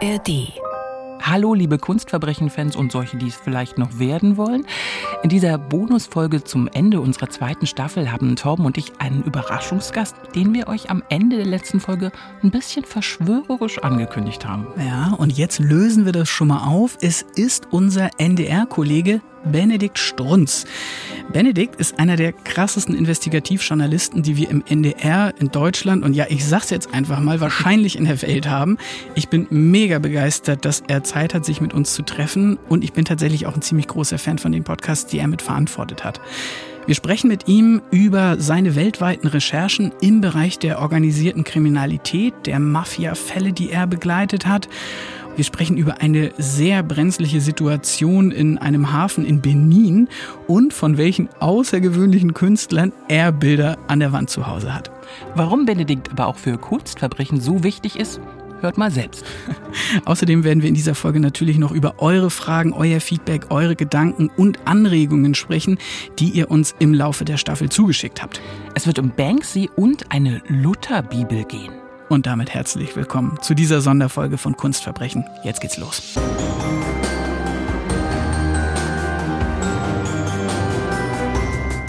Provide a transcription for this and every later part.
ARD. Hallo, liebe Kunstverbrechen-Fans und solche, die es vielleicht noch werden wollen. In dieser Bonusfolge zum Ende unserer zweiten Staffel haben Torben und ich einen Überraschungsgast, den wir euch am Ende der letzten Folge ein bisschen verschwörerisch angekündigt haben. Ja, und jetzt lösen wir das schon mal auf. Es ist unser NDR-Kollege Benedikt Strunz. Benedikt ist einer der krassesten Investigativjournalisten, die wir im NDR in Deutschland und ja, ich sag's jetzt einfach mal, wahrscheinlich in der Welt haben. Ich bin mega begeistert, dass er Zeit hat, sich mit uns zu treffen und ich bin tatsächlich auch ein ziemlich großer Fan von den Podcasts, die er mit verantwortet hat. Wir sprechen mit ihm über seine weltweiten Recherchen im Bereich der organisierten Kriminalität, der Mafia-Fälle, die er begleitet hat wir sprechen über eine sehr brenzliche Situation in einem Hafen in Benin und von welchen außergewöhnlichen Künstlern er Bilder an der Wand zu Hause hat. Warum Benedikt aber auch für Kunstverbrechen so wichtig ist, hört mal selbst. Außerdem werden wir in dieser Folge natürlich noch über eure Fragen, euer Feedback, eure Gedanken und Anregungen sprechen, die ihr uns im Laufe der Staffel zugeschickt habt. Es wird um Banksy und eine Lutherbibel gehen. Und damit herzlich willkommen zu dieser Sonderfolge von Kunstverbrechen. Jetzt geht's los.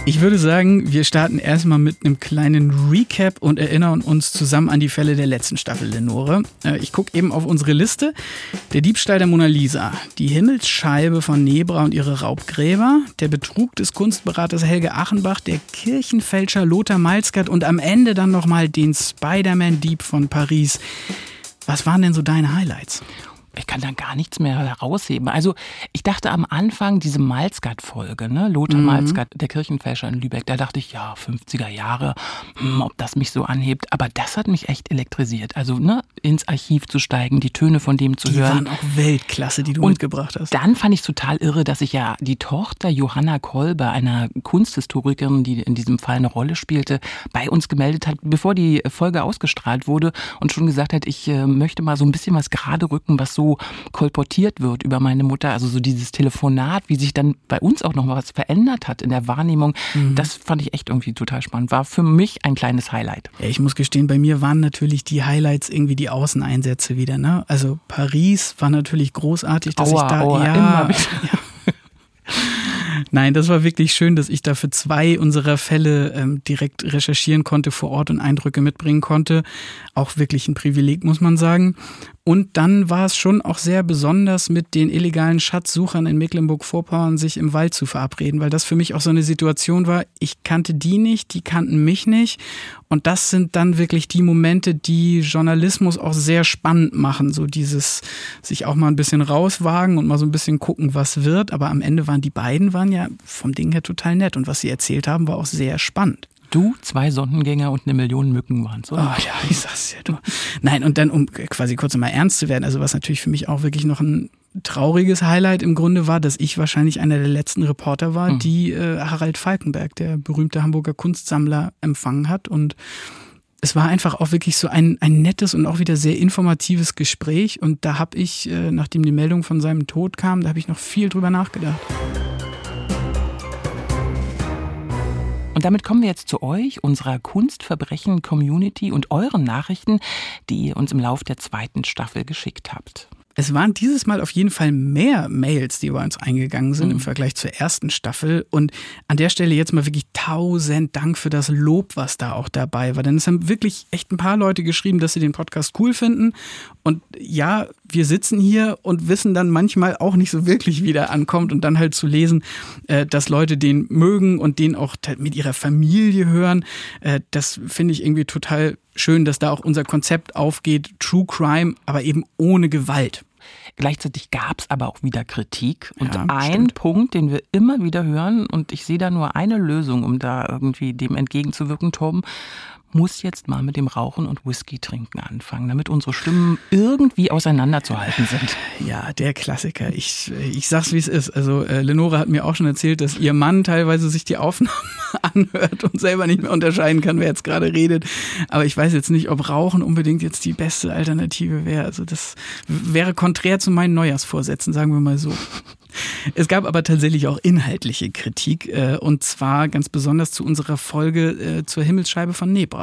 Ich würde sagen, wir starten erstmal mit einem kleinen Recap und erinnern uns zusammen an die Fälle der letzten Staffel Lenore. Äh, ich gucke eben auf unsere Liste. Der Diebstahl der Mona Lisa, die Himmelsscheibe von Nebra und ihre Raubgräber, der Betrug des Kunstberaters Helge Achenbach, der Kirchenfälscher Lothar Malzgard und am Ende dann nochmal den Spider-Man-Dieb von Paris. Was waren denn so deine Highlights? Ich kann da gar nichts mehr herausheben. Also ich dachte am Anfang diese Malzgard-Folge, ne? Lothar mhm. Malzgard, der Kirchenfälscher in Lübeck, da dachte ich, ja, 50er Jahre, hm, ob das mich so anhebt. Aber das hat mich echt elektrisiert. Also ne, ins Archiv zu steigen, die Töne von dem zu die hören. Die waren auch Weltklasse, die du Und mitgebracht hast. Dann fand ich es total irre, dass ich ja die Tochter Johanna Kolber, einer Kunsthistorikerin, die in diesem Fall eine Rolle spielte, bei uns gemeldet hat, bevor die Folge ausgestrahlt wurde und schon gesagt hat, ich äh, möchte mal so ein bisschen was gerade rücken, was so kolportiert wird über meine Mutter, also so dieses Telefonat, wie sich dann bei uns auch noch mal was verändert hat in der Wahrnehmung, mhm. das fand ich echt irgendwie total spannend. War für mich ein kleines Highlight. Ja, ich muss gestehen, bei mir waren natürlich die Highlights irgendwie die Außeneinsätze wieder. Ne? Also Paris war natürlich großartig, dass aua, ich da aua, ja, immer wieder. Ja. Nein, das war wirklich schön, dass ich da für zwei unserer Fälle ähm, direkt recherchieren konnte vor Ort und Eindrücke mitbringen konnte. Auch wirklich ein Privileg, muss man sagen. Und dann war es schon auch sehr besonders, mit den illegalen Schatzsuchern in Mecklenburg-Vorpommern sich im Wald zu verabreden, weil das für mich auch so eine Situation war, ich kannte die nicht, die kannten mich nicht. Und das sind dann wirklich die Momente, die Journalismus auch sehr spannend machen. So dieses sich auch mal ein bisschen rauswagen und mal so ein bisschen gucken, was wird. Aber am Ende waren die beiden waren ja vom Ding her total nett. Und was sie erzählt haben, war auch sehr spannend. Du, zwei Sondengänger und eine Million Mücken waren es, oder? Oh ja, ich sag's dir. Du. Nein, und dann, um quasi kurz mal ernst zu werden, also was natürlich für mich auch wirklich noch ein trauriges Highlight im Grunde war, dass ich wahrscheinlich einer der letzten Reporter war, mhm. die äh, Harald Falkenberg, der berühmte Hamburger Kunstsammler, empfangen hat. Und es war einfach auch wirklich so ein, ein nettes und auch wieder sehr informatives Gespräch. Und da habe ich, äh, nachdem die Meldung von seinem Tod kam, da habe ich noch viel drüber nachgedacht. Und damit kommen wir jetzt zu euch, unserer Kunstverbrechen-Community und euren Nachrichten, die ihr uns im Lauf der zweiten Staffel geschickt habt. Es waren dieses Mal auf jeden Fall mehr Mails, die bei uns eingegangen sind mhm. im Vergleich zur ersten Staffel. Und an der Stelle jetzt mal wirklich tausend Dank für das Lob, was da auch dabei war. Denn es haben wirklich echt ein paar Leute geschrieben, dass sie den Podcast cool finden. Und ja, wir sitzen hier und wissen dann manchmal auch nicht so wirklich, wie der ankommt. Und dann halt zu lesen, äh, dass Leute den mögen und den auch mit ihrer Familie hören, äh, das finde ich irgendwie total schön, dass da auch unser Konzept aufgeht. True Crime, aber eben ohne Gewalt. Gleichzeitig gab es aber auch wieder Kritik. Und ja, ein stimmt. Punkt, den wir immer wieder hören, und ich sehe da nur eine Lösung, um da irgendwie dem entgegenzuwirken, Tom, muss jetzt mal mit dem Rauchen und Whisky trinken anfangen, damit unsere Stimmen irgendwie auseinanderzuhalten sind. Ja, der Klassiker. Ich, ich sag's wie es ist. Also äh, Lenore hat mir auch schon erzählt, dass ihr Mann teilweise sich die Aufnahme anhört und selber nicht mehr unterscheiden kann, wer jetzt gerade redet. Aber ich weiß jetzt nicht, ob Rauchen unbedingt jetzt die beste Alternative wäre. Also das wäre konträr zu meinen Neujahrsvorsätzen, sagen wir mal so. Es gab aber tatsächlich auch inhaltliche Kritik, äh, und zwar ganz besonders zu unserer Folge äh, zur Himmelsscheibe von Nebra.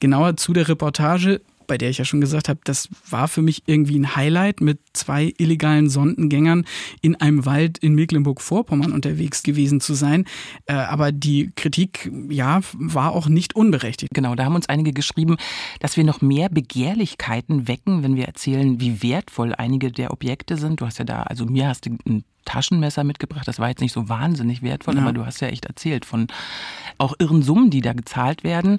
Genauer zu der Reportage bei der ich ja schon gesagt habe, das war für mich irgendwie ein Highlight, mit zwei illegalen Sondengängern in einem Wald in Mecklenburg-Vorpommern unterwegs gewesen zu sein. Äh, aber die Kritik, ja, war auch nicht unberechtigt. Genau, da haben uns einige geschrieben, dass wir noch mehr Begehrlichkeiten wecken, wenn wir erzählen, wie wertvoll einige der Objekte sind. Du hast ja da, also mir hast du ein Taschenmesser mitgebracht. Das war jetzt nicht so wahnsinnig wertvoll, ja. aber du hast ja echt erzählt von auch irren Summen, die da gezahlt werden.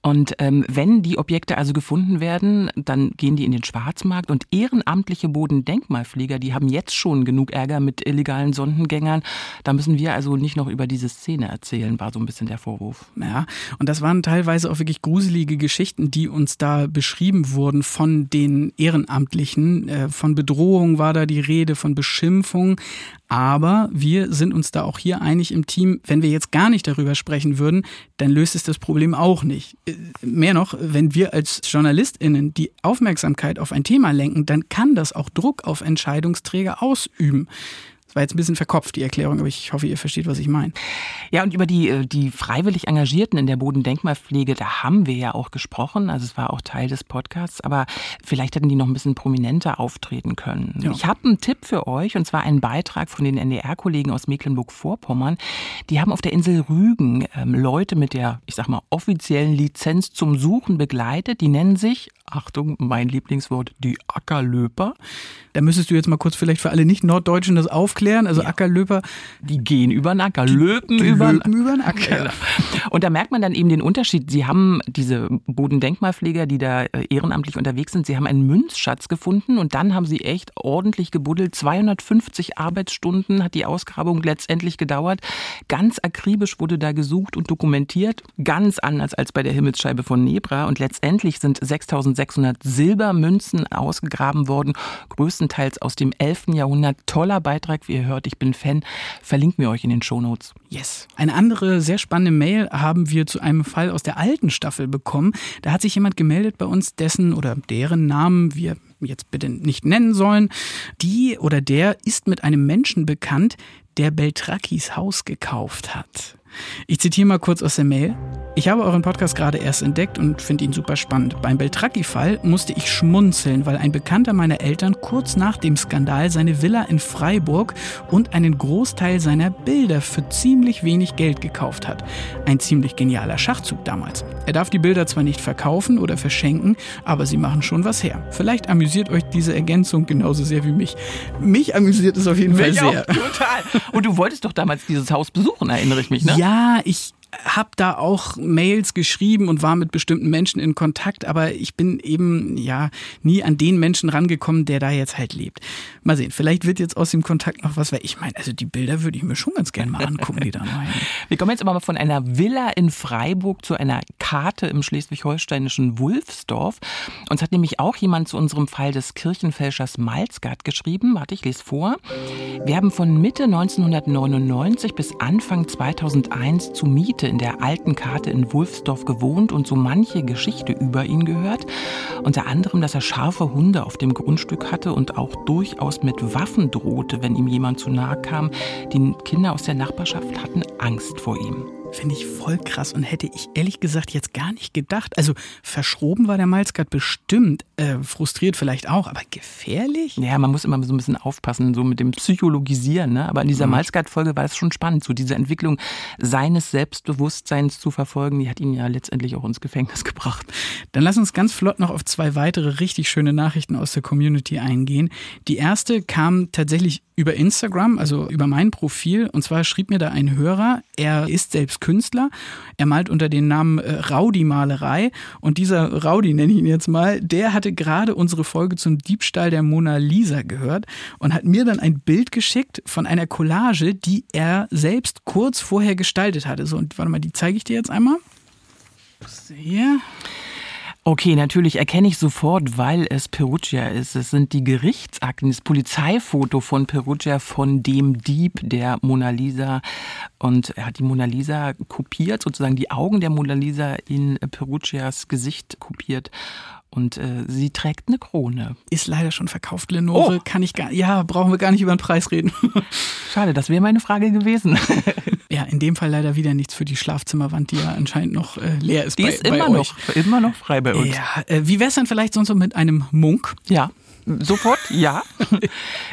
Und ähm, wenn die Objekte also gefunden werden, dann gehen die in den Schwarzmarkt und ehrenamtliche Bodendenkmalpfleger, die haben jetzt schon genug Ärger mit illegalen Sondengängern. Da müssen wir also nicht noch über diese Szene erzählen, war so ein bisschen der Vorwurf. Ja, und das waren teilweise auch wirklich gruselige Geschichten, die uns da beschrieben wurden von den Ehrenamtlichen. Äh, von Bedrohung war da die Rede, von Beschimpfung. Aber wir sind uns da auch hier einig im Team, wenn wir jetzt gar nicht darüber sprechen würden, dann löst es das Problem auch nicht. Äh, mehr noch, wenn wir als JournalistInnen die Aufmerksamkeit auf ein Thema lenken, dann kann das auch Druck auf Entscheidungsträger ausüben. Das war jetzt ein bisschen verkopft, die Erklärung, aber ich hoffe, ihr versteht, was ich meine. Ja, und über die, äh, die freiwillig Engagierten in der Bodendenkmalpflege, da haben wir ja auch gesprochen. Also es war auch Teil des Podcasts, aber vielleicht hätten die noch ein bisschen prominenter auftreten können. Ja. Ich habe einen Tipp für euch, und zwar einen Beitrag von den NDR-Kollegen aus Mecklenburg-Vorpommern. Die haben auf der Insel Rügen ähm, Leute mit der, ich sag mal, offiziellen Lizenz zum Suchen begleitet. Die nennen sich Achtung, mein Lieblingswort, die Ackerlöper. Da müsstest du jetzt mal kurz vielleicht für alle Nicht-Norddeutschen das aufklären. Also ja. Ackerlöper. Die gehen über den Acker, löpen über, löpen über den Acker. Genau. Und da merkt man dann eben den Unterschied. Sie haben diese Bodendenkmalpfleger, die da äh, ehrenamtlich unterwegs sind, sie haben einen Münzschatz gefunden und dann haben sie echt ordentlich gebuddelt. 250 Arbeitsstunden hat die Ausgrabung letztendlich gedauert. Ganz akribisch wurde da gesucht und dokumentiert. Ganz anders als bei der Himmelsscheibe von Nebra. Und letztendlich sind 6000 1600 Silbermünzen ausgegraben worden, größtenteils aus dem 11. Jahrhundert. Toller Beitrag, wie ihr hört, ich bin Fan. Verlinken wir euch in den Shownotes. Yes. Eine andere sehr spannende Mail haben wir zu einem Fall aus der alten Staffel bekommen. Da hat sich jemand gemeldet bei uns, dessen oder deren Namen wir jetzt bitte nicht nennen sollen. Die oder der ist mit einem Menschen bekannt, der Beltrakis Haus gekauft hat. Ich zitiere mal kurz aus der Mail. Ich habe euren Podcast gerade erst entdeckt und finde ihn super spannend. Beim Beltracchi-Fall musste ich schmunzeln, weil ein Bekannter meiner Eltern kurz nach dem Skandal seine Villa in Freiburg und einen Großteil seiner Bilder für ziemlich wenig Geld gekauft hat. Ein ziemlich genialer Schachzug damals. Er darf die Bilder zwar nicht verkaufen oder verschenken, aber sie machen schon was her. Vielleicht amüsiert euch diese Ergänzung genauso sehr wie mich. Mich amüsiert es auf jeden mich Fall sehr. Auch, total. Und du wolltest doch damals dieses Haus besuchen, erinnere ich mich, ne? Ja, ich habe da auch Mails geschrieben und war mit bestimmten Menschen in Kontakt, aber ich bin eben ja nie an den Menschen rangekommen, der da jetzt halt lebt. Mal sehen, vielleicht wird jetzt aus dem Kontakt noch was, weil ich meine, also die Bilder würde ich mir schon ganz gerne mal angucken, die da rein. Wir kommen jetzt aber mal von einer Villa in Freiburg zu einer Karte im schleswig-holsteinischen Wulfsdorf. Uns hat nämlich auch jemand zu unserem Fall des Kirchenfälschers Malzgard geschrieben. Warte, ich lese vor. Wir haben von Mitte 1999 bis Anfang 2001 zu Miet Miete in der alten Karte in Wulfsdorf gewohnt und so manche Geschichte über ihn gehört. Unter anderem, dass er scharfe Hunde auf dem Grundstück hatte und auch durchaus mit Waffen drohte, wenn ihm jemand zu nahe kam. Die Kinder aus der Nachbarschaft hatten Angst vor ihm. Finde ich voll krass und hätte ich ehrlich gesagt jetzt gar nicht gedacht. Also verschroben war der Malzgard bestimmt, äh, frustriert vielleicht auch, aber gefährlich? Ja, man muss immer so ein bisschen aufpassen, so mit dem Psychologisieren. Ne? Aber in dieser mhm. Malzgard-Folge war es schon spannend, so diese Entwicklung seines Selbstbewusstseins zu verfolgen. Die hat ihn ja letztendlich auch ins Gefängnis gebracht. Dann lass uns ganz flott noch auf zwei weitere richtig schöne Nachrichten aus der Community eingehen. Die erste kam tatsächlich über Instagram, also über mein Profil. Und zwar schrieb mir da ein Hörer, er ist selbst Künstler, er malt unter dem Namen äh, Raudi Malerei. Und dieser Raudi, nenne ich ihn jetzt mal, der hatte gerade unsere Folge zum Diebstahl der Mona Lisa gehört und hat mir dann ein Bild geschickt von einer Collage, die er selbst kurz vorher gestaltet hatte. So, und warte mal, die zeige ich dir jetzt einmal. Hier. Okay, natürlich erkenne ich sofort, weil es Perugia ist. Es sind die Gerichtsakten, das Polizeifoto von Perugia von dem Dieb der Mona Lisa. Und er hat die Mona Lisa kopiert, sozusagen die Augen der Mona Lisa in Perugias Gesicht kopiert. Und äh, sie trägt eine Krone. Ist leider schon verkauft, Lenore. Oh. Kann ich gar Ja, brauchen wir gar nicht über den Preis reden. Schade, das wäre meine Frage gewesen. Ja, in dem Fall leider wieder nichts für die Schlafzimmerwand, die ja anscheinend noch äh, leer ist. Die bei, ist immer euch. noch, immer noch frei bei uns. Ja, äh, wie wär's dann vielleicht sonst so mit einem Munk? Ja. Sofort, ja.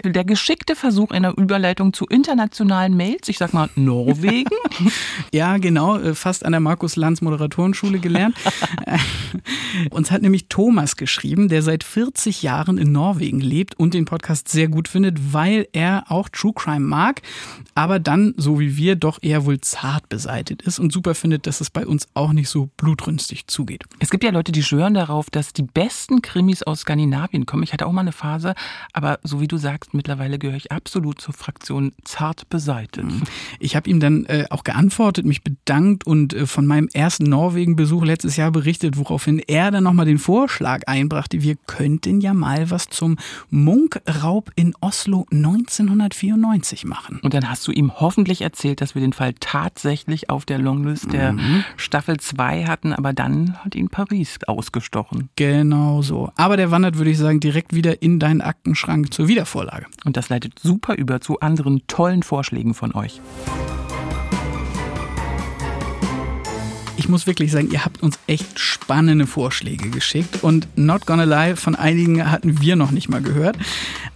Der geschickte Versuch einer Überleitung zu internationalen Mails, ich sag mal Norwegen. Ja, genau, äh, fast an der Markus Lanz Moderatorenschule gelernt. Äh, Uns hat nämlich Thomas geschrieben, der seit 40 Jahren in Norwegen lebt und den Podcast sehr gut findet, weil er auch True Crime mag, aber dann, so wie wir, doch eher wohl zart beseitigt ist und super findet, dass es bei uns auch nicht so blutrünstig zugeht. Es gibt ja Leute, die schwören darauf, dass die besten Krimis aus Skandinavien kommen. Ich hatte auch mal eine Phase, aber so wie du sagst, mittlerweile gehöre ich absolut zur Fraktion zart beseitigt. Ich habe ihm dann äh, auch geantwortet, mich bedankt und äh, von meinem ersten Norwegen-Besuch letztes Jahr berichtet, woraufhin er dann nochmal den Vorschlag einbrachte, wir könnten ja mal was zum Munkraub in Oslo 1994 machen. Und dann hast du ihm hoffentlich erzählt, dass wir den Fall tatsächlich auf der Longlist der Staffel 2 hatten, aber dann hat ihn Paris ausgestochen. Genau so. Aber der wandert, würde ich sagen, direkt wieder in deinen Aktenschrank zur Wiedervorlage. Und das leitet super über zu anderen tollen Vorschlägen von euch. Ich muss wirklich sagen, ihr habt uns echt spannende Vorschläge geschickt und Not Gonna Lie von einigen hatten wir noch nicht mal gehört.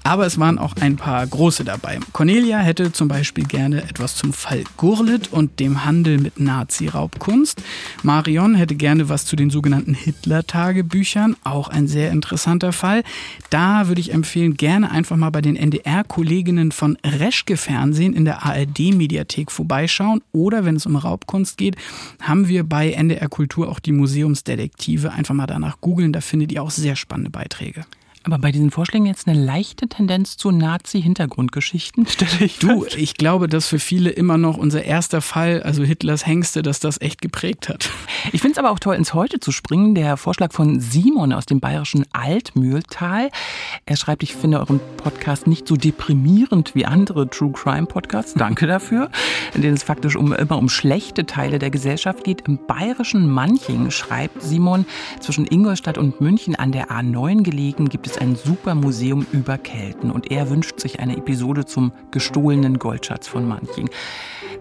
Aber es waren auch ein paar große dabei. Cornelia hätte zum Beispiel gerne etwas zum Fall Gurlit und dem Handel mit Nazi-Raubkunst. Marion hätte gerne was zu den sogenannten Hitler-Tagebüchern, auch ein sehr interessanter Fall. Da würde ich empfehlen, gerne einfach mal bei den NDR-Kolleginnen von Reschke Fernsehen in der ARD-Mediathek vorbeischauen. Oder wenn es um Raubkunst geht, haben wir bei NDR Kultur auch die Museumsdetektive. Einfach mal danach googeln, da findet ihr auch sehr spannende Beiträge. Aber bei diesen Vorschlägen jetzt eine leichte Tendenz zu Nazi-Hintergrundgeschichten, stelle ich Du, fest. ich glaube, dass für viele immer noch unser erster Fall, also Hitlers Hengste, dass das echt geprägt hat. Ich finde es aber auch toll, ins Heute zu springen. Der Vorschlag von Simon aus dem bayerischen Altmühltal. Er schreibt, ich finde euren Podcast nicht so deprimierend wie andere True Crime Podcasts. Danke dafür. In denen es faktisch um, immer um schlechte Teile der Gesellschaft geht. Im bayerischen Manching schreibt Simon, zwischen Ingolstadt und München an der A9 gelegen, gibt es ein super Museum über Kelten. Und er wünscht sich eine Episode zum gestohlenen Goldschatz von Manching.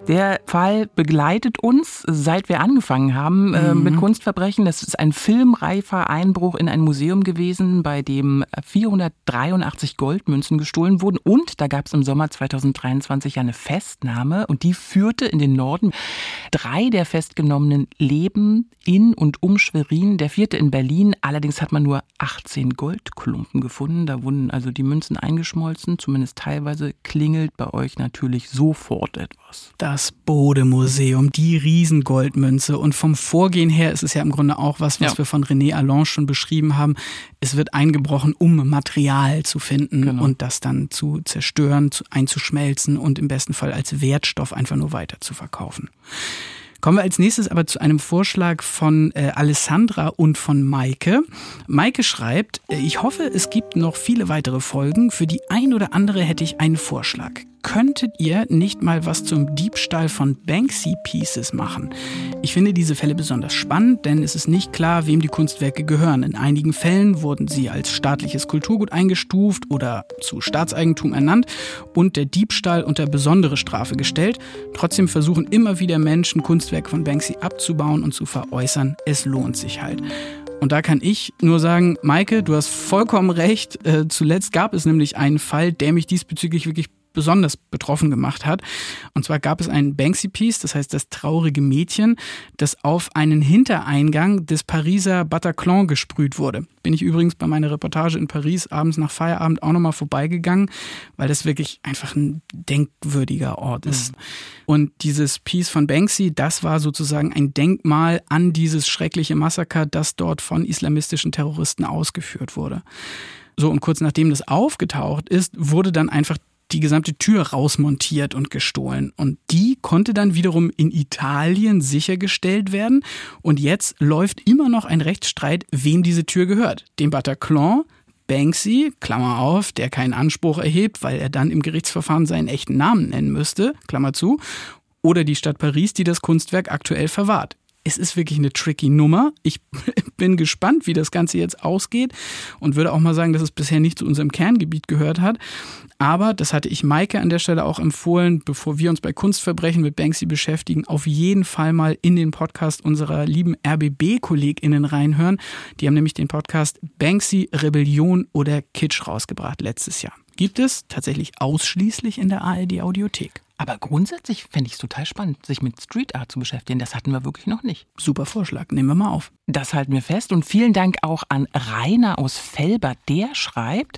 Der Fall begleitet uns, seit wir angefangen haben äh, mit Kunstverbrechen. Das ist ein filmreifer Einbruch in ein Museum gewesen, bei dem 483 Goldmünzen gestohlen wurden. Und da gab es im Sommer 2023 eine Festnahme und die führte in den Norden. Drei der Festgenommenen leben in und um Schwerin, der vierte in Berlin. Allerdings hat man nur 18 Goldklumpen gefunden. Da wurden also die Münzen eingeschmolzen, zumindest teilweise klingelt bei euch natürlich sofort etwas. Das Bode-Museum, die Riesengoldmünze. Und vom Vorgehen her ist es ja im Grunde auch was, was Ja. wir von René Allange schon beschrieben haben. Es wird eingebrochen, um Material zu finden Genau. und das dann zu zerstören, zu, einzuschmelzen und im besten Fall als Wertstoff einfach nur weiter zu verkaufen. Kommen wir als nächstes aber zu einem Vorschlag von äh, Alessandra und von Maike. Maike schreibt, äh, ich hoffe, es gibt noch viele weitere Folgen. Für die ein oder andere hätte ich einen Vorschlag. Könntet ihr nicht mal was zum Diebstahl von Banksy Pieces machen? Ich finde diese Fälle besonders spannend, denn es ist nicht klar, wem die Kunstwerke gehören. In einigen Fällen wurden sie als staatliches Kulturgut eingestuft oder zu Staatseigentum ernannt und der Diebstahl unter besondere Strafe gestellt. Trotzdem versuchen immer wieder Menschen, Kunstwerke von Banksy abzubauen und zu veräußern. Es lohnt sich halt. Und da kann ich nur sagen, Maike, du hast vollkommen recht. Äh, zuletzt gab es nämlich einen Fall, der mich diesbezüglich wirklich besonders betroffen gemacht hat. Und zwar gab es ein Banksy-Piece, das heißt das traurige Mädchen, das auf einen Hintereingang des Pariser Bataclan gesprüht wurde. Bin ich übrigens bei meiner Reportage in Paris abends nach Feierabend auch nochmal vorbeigegangen, weil das wirklich einfach ein denkwürdiger Ort ist. Und dieses Piece von Banksy, das war sozusagen ein Denkmal an dieses schreckliche Massaker, das dort von islamistischen Terroristen ausgeführt wurde. So, und kurz nachdem das aufgetaucht ist, wurde dann einfach die gesamte Tür rausmontiert und gestohlen. Und die konnte dann wiederum in Italien sichergestellt werden. Und jetzt läuft immer noch ein Rechtsstreit, wem diese Tür gehört. Dem Bataclan, Banksy, Klammer auf, der keinen Anspruch erhebt, weil er dann im Gerichtsverfahren seinen echten Namen nennen müsste, Klammer zu, oder die Stadt Paris, die das Kunstwerk aktuell verwahrt. Es ist wirklich eine tricky Nummer. Ich bin gespannt, wie das Ganze jetzt ausgeht und würde auch mal sagen, dass es bisher nicht zu unserem Kerngebiet gehört hat. Aber, das hatte ich Maike an der Stelle auch empfohlen, bevor wir uns bei Kunstverbrechen mit Banksy beschäftigen, auf jeden Fall mal in den Podcast unserer lieben RBB-KollegInnen reinhören. Die haben nämlich den Podcast Banksy, Rebellion oder Kitsch rausgebracht letztes Jahr. Gibt es tatsächlich ausschließlich in der ARD Audiothek. Aber grundsätzlich fände ich es total spannend, sich mit Street Art zu beschäftigen. Das hatten wir wirklich noch nicht. Super Vorschlag, nehmen wir mal auf. Das halten wir fest. Und vielen Dank auch an Rainer aus Felber. Der schreibt,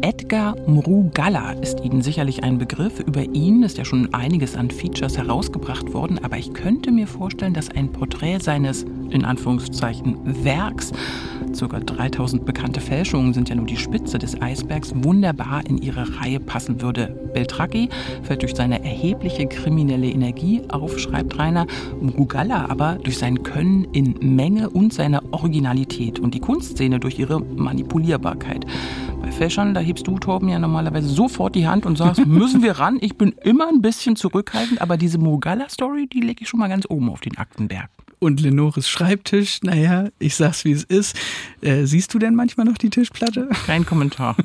Edgar Mrugalla ist Ihnen sicherlich ein Begriff. Über ihn ist ja schon einiges an Features herausgebracht worden. Aber ich könnte mir vorstellen, dass ein Porträt seines, in Anführungszeichen, Werks, ca. 3000 bekannte Fälschungen sind ja nur die Spitze des Eisbergs, wunderbar in ihre Reihe passen würde. Beltracchi fällt durch seine erhebliche kriminelle Energie auf, schreibt Rainer. Mrugalla aber durch sein Können in Menge und seine Originalität und die Kunstszene durch ihre Manipulierbarkeit. Bei Fäschern, da hebst du, Torben, ja normalerweise sofort die Hand und sagst, müssen wir ran? Ich bin immer ein bisschen zurückhaltend, aber diese Mrugalla-Story, die lege ich schon mal ganz oben auf den Aktenberg und Lenores Schreibtisch. Naja, ich sag's wie es ist. Äh, siehst du denn manchmal noch die Tischplatte? Kein Kommentar.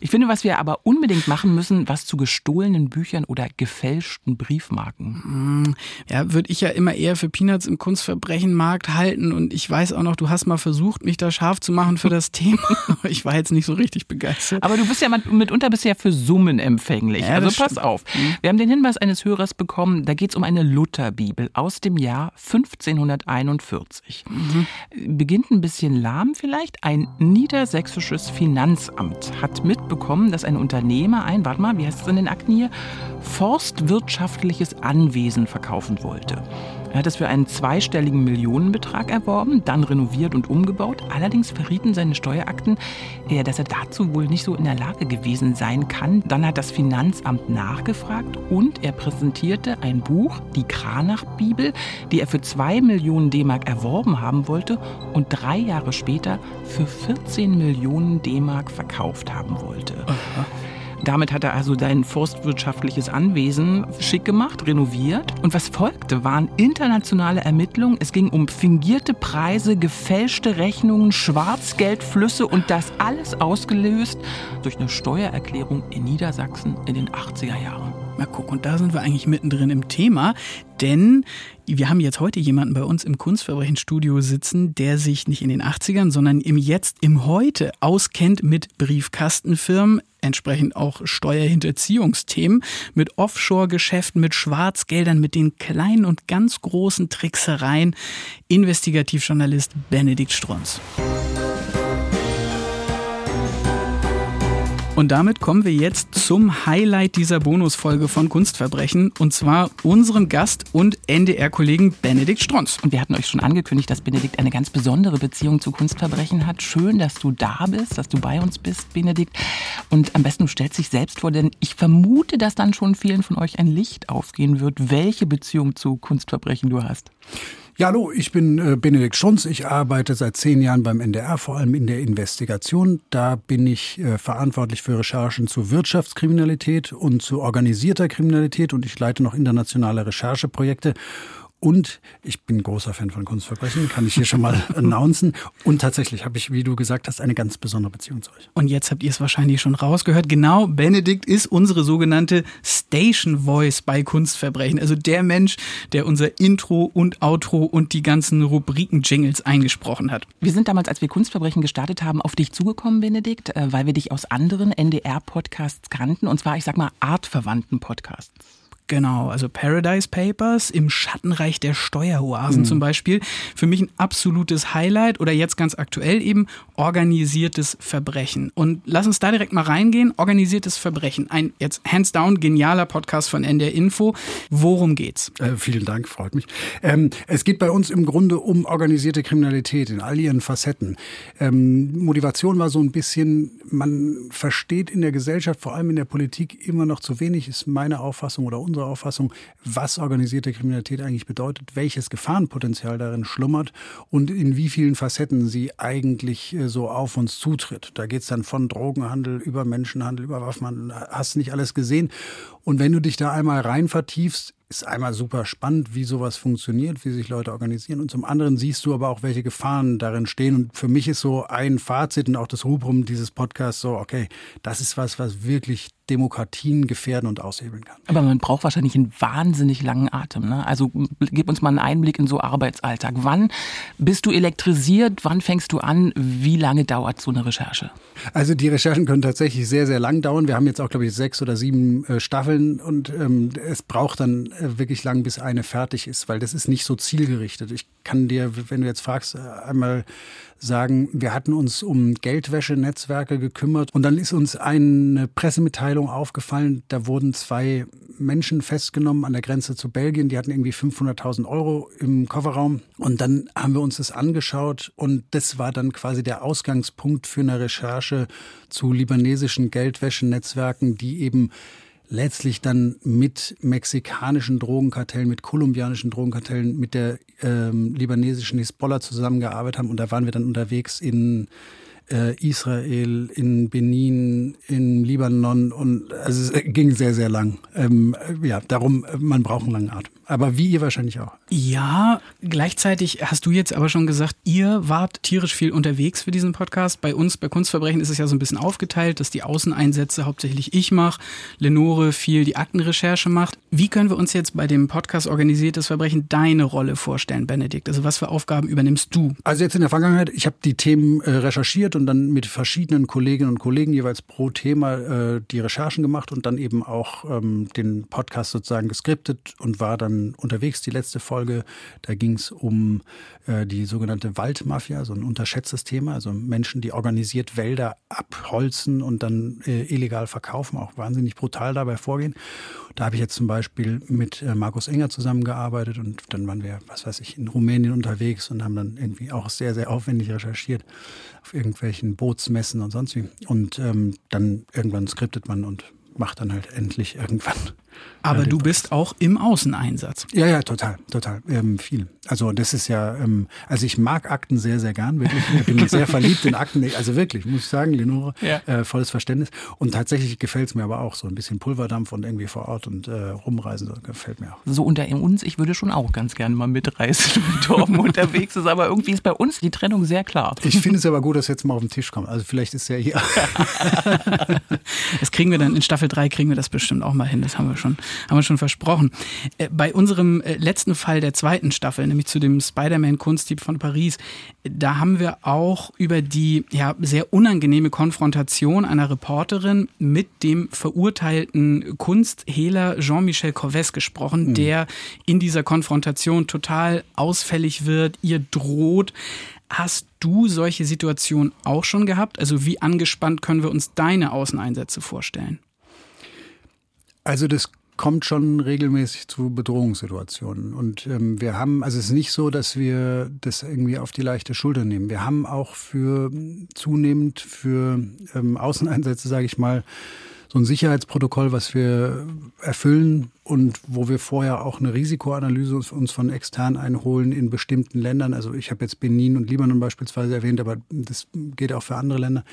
ich finde, was wir aber unbedingt machen müssen, was zu gestohlenen Büchern oder gefälschten Briefmarken. Hm, ja, würde ich ja immer eher für Peanuts im Kunstverbrechenmarkt halten. Und ich weiß auch noch, du hast mal versucht, mich da scharf zu machen für das Thema. ich war jetzt nicht so richtig begeistert. Aber du bist ja mitunter bisher für Summen empfänglich. Ja, also pass stimmt. auf. Wir haben den Hinweis eines Hörers bekommen, da geht es um eine Lutherbibel aus dem Jahr 15 1841. Mhm. Beginnt ein bisschen lahm vielleicht. Ein niedersächsisches Finanzamt hat mitbekommen, dass ein Unternehmer ein, warte mal, wie heißt es in den Akten hier, forstwirtschaftliches Anwesen verkaufen wollte. Er hat es für einen zweistelligen Millionenbetrag erworben, dann renoviert und umgebaut. Allerdings verrieten seine Steuerakten, dass er dazu wohl nicht so in der Lage gewesen sein kann. Dann hat das Finanzamt nachgefragt und er präsentierte ein Buch, die Kranach-Bibel, die er für zwei Millionen D-Mark erworben haben wollte und drei Jahre später für 14 Millionen D-Mark verkauft haben wollte. Aha. Damit hat er also sein forstwirtschaftliches Anwesen schick gemacht, renoviert. Und was folgte, waren internationale Ermittlungen. Es ging um fingierte Preise, gefälschte Rechnungen, Schwarzgeldflüsse und das alles ausgelöst durch eine Steuererklärung in Niedersachsen in den 80er Jahren. Na guck, und da sind wir eigentlich mittendrin im Thema, denn wir haben jetzt heute jemanden bei uns im Kunstverbrechenstudio sitzen, der sich nicht in den 80ern, sondern im Jetzt, im Heute auskennt mit Briefkastenfirmen, entsprechend auch Steuerhinterziehungsthemen, mit Offshore-Geschäften, mit Schwarzgeldern, mit den kleinen und ganz großen Tricksereien. Investigativjournalist Benedikt Strunz. Und damit kommen wir jetzt zum Highlight dieser Bonusfolge von Kunstverbrechen und zwar unserem Gast und NDR-Kollegen Benedikt Strunz. Und wir hatten euch schon angekündigt, dass Benedikt eine ganz besondere Beziehung zu Kunstverbrechen hat. Schön, dass du da bist, dass du bei uns bist, Benedikt. Und am besten du stellst dich selbst vor, denn ich vermute, dass dann schon vielen von euch ein Licht aufgehen wird, welche Beziehung zu Kunstverbrechen du hast. Ja, hallo, ich bin äh, Benedikt Schunz. Ich arbeite seit zehn Jahren beim NDR, vor allem in der Investigation. Da bin ich äh, verantwortlich für Recherchen zu Wirtschaftskriminalität und zu organisierter Kriminalität und ich leite noch internationale Rechercheprojekte. Und ich bin großer Fan von Kunstverbrechen, kann ich hier schon mal announcen. Und tatsächlich habe ich, wie du gesagt hast, eine ganz besondere Beziehung zu euch. Und jetzt habt ihr es wahrscheinlich schon rausgehört. Genau, Benedikt ist unsere sogenannte Station Voice bei Kunstverbrechen. Also der Mensch, der unser Intro und Outro und die ganzen Rubriken-Jingles eingesprochen hat. Wir sind damals, als wir Kunstverbrechen gestartet haben, auf dich zugekommen, Benedikt, äh, weil wir dich aus anderen NDR-Podcasts kannten. Und zwar, ich sag mal, artverwandten Podcasts. Genau, also Paradise Papers im Schattenreich der Steueroasen mhm. zum Beispiel. Für mich ein absolutes Highlight oder jetzt ganz aktuell eben organisiertes Verbrechen. Und lass uns da direkt mal reingehen. Organisiertes Verbrechen. Ein jetzt hands down genialer Podcast von NDR Info. Worum geht's? Äh, vielen Dank, freut mich. Ähm, es geht bei uns im Grunde um organisierte Kriminalität in all ihren Facetten. Ähm, Motivation war so ein bisschen, man versteht in der Gesellschaft, vor allem in der Politik, immer noch zu wenig, ist meine Auffassung oder unsere unserer Auffassung, was organisierte Kriminalität eigentlich bedeutet, welches Gefahrenpotenzial darin schlummert und in wie vielen Facetten sie eigentlich äh, so auf uns zutritt. Da geht es dann von Drogenhandel über Menschenhandel, über Waffenhandel, hast nicht alles gesehen. Und wenn du dich da einmal rein vertiefst, ist einmal super spannend, wie sowas funktioniert, wie sich Leute organisieren. Und zum anderen siehst du aber auch, welche Gefahren darin stehen. Und für mich ist so ein Fazit und auch das Rubrum dieses Podcasts so, okay, das ist was, was wirklich Demokratien gefährden und aushebeln kann. Aber man braucht wahrscheinlich einen wahnsinnig langen Atem. Ne? Also gib uns mal einen Einblick in so Arbeitsalltag. Wann bist du elektrisiert? Wann fängst du an? Wie lange dauert so eine Recherche? Also die Recherchen können tatsächlich sehr, sehr lang dauern. Wir haben jetzt auch, glaube ich, sechs oder sieben äh, Staffeln und ähm, es braucht dann äh, wirklich lang, bis eine fertig ist, weil das ist nicht so zielgerichtet. Ich kann dir, wenn du jetzt fragst, äh, einmal sagen, wir hatten uns um Geldwäschenetzwerke gekümmert und dann ist uns eine Pressemitteilung aufgefallen, da wurden zwei Menschen festgenommen an der Grenze zu Belgien, die hatten irgendwie 500.000 Euro im Kofferraum und dann haben wir uns das angeschaut und das war dann quasi der Ausgangspunkt für eine Recherche zu libanesischen Geldwäschenetzwerken, die eben letztlich dann mit mexikanischen Drogenkartellen, mit kolumbianischen Drogenkartellen, mit der ähm, libanesischen Hisbollah zusammengearbeitet haben. Und da waren wir dann unterwegs in äh, Israel, in Benin, in Libanon und also es ging sehr, sehr lang. Ähm, ja, darum, man braucht einen langen Atem. Aber wie ihr wahrscheinlich auch. Ja, gleichzeitig hast du jetzt aber schon gesagt, ihr wart tierisch viel unterwegs für diesen Podcast. Bei uns, bei Kunstverbrechen ist es ja so ein bisschen aufgeteilt, dass die Außeneinsätze hauptsächlich ich mache, Lenore viel die Aktenrecherche macht. Wie können wir uns jetzt bei dem Podcast Organisiertes Verbrechen deine Rolle vorstellen, Benedikt? Also was für Aufgaben übernimmst du? Also jetzt in der Vergangenheit, ich habe die Themen äh, recherchiert und dann mit verschiedenen Kolleginnen und Kollegen jeweils pro Thema äh, die Recherchen gemacht und dann eben auch ähm, den Podcast sozusagen geskriptet und war dann unterwegs, die letzte Folge. Da ging es um äh, die sogenannte Waldmafia, so ein unterschätztes Thema. Also Menschen, die organisiert Wälder abholzen und dann äh, illegal verkaufen, auch wahnsinnig brutal dabei vorgehen. Da habe ich jetzt zum Beispiel mit äh, Markus Enger zusammengearbeitet und dann waren wir, was weiß ich, in Rumänien unterwegs und haben dann irgendwie auch sehr, sehr aufwendig recherchiert auf irgendwelchen Bootsmessen und sonst wie. Und ähm, dann irgendwann skriptet man und macht dann halt endlich irgendwann aber du bist auch im Außeneinsatz. Ja, ja, total, total, ähm, viel. Also das ist ja, ähm, also ich mag Akten sehr, sehr gern, wirklich. Ich bin sehr verliebt in Akten, also wirklich, muss ich sagen, Lenore, ja. äh, volles Verständnis. Und tatsächlich gefällt es mir aber auch so ein bisschen Pulverdampf und irgendwie vor Ort und äh, rumreisen, so gefällt mir auch. So unter uns, ich würde schon auch ganz gerne mal mitreisen, wenn Torben unterwegs ist, aber irgendwie ist bei uns die Trennung sehr klar. Ich finde es aber gut, dass jetzt mal auf den Tisch kommt. Also vielleicht ist er hier. das kriegen wir dann in Staffel 3 kriegen wir das bestimmt auch mal hin, das haben wir schon haben wir schon versprochen. Äh, bei unserem äh, letzten Fall der zweiten Staffel, nämlich zu dem Spider-Man-Kunstdieb von Paris, da haben wir auch über die ja, sehr unangenehme Konfrontation einer Reporterin mit dem verurteilten Kunsthehler Jean-Michel Corvès gesprochen, mhm. der in dieser Konfrontation total ausfällig wird, ihr droht. Hast du solche Situationen auch schon gehabt? Also wie angespannt können wir uns deine Außeneinsätze vorstellen? Also das kommt schon regelmäßig zu Bedrohungssituationen. Und ähm, wir haben, also es ist nicht so, dass wir das irgendwie auf die leichte Schulter nehmen. Wir haben auch für zunehmend für ähm, Außeneinsätze, sage ich mal, so ein Sicherheitsprotokoll, was wir erfüllen und wo wir vorher auch eine Risikoanalyse uns von extern einholen in bestimmten Ländern. Also ich habe jetzt Benin und Libanon beispielsweise erwähnt, aber das geht auch für andere Länder.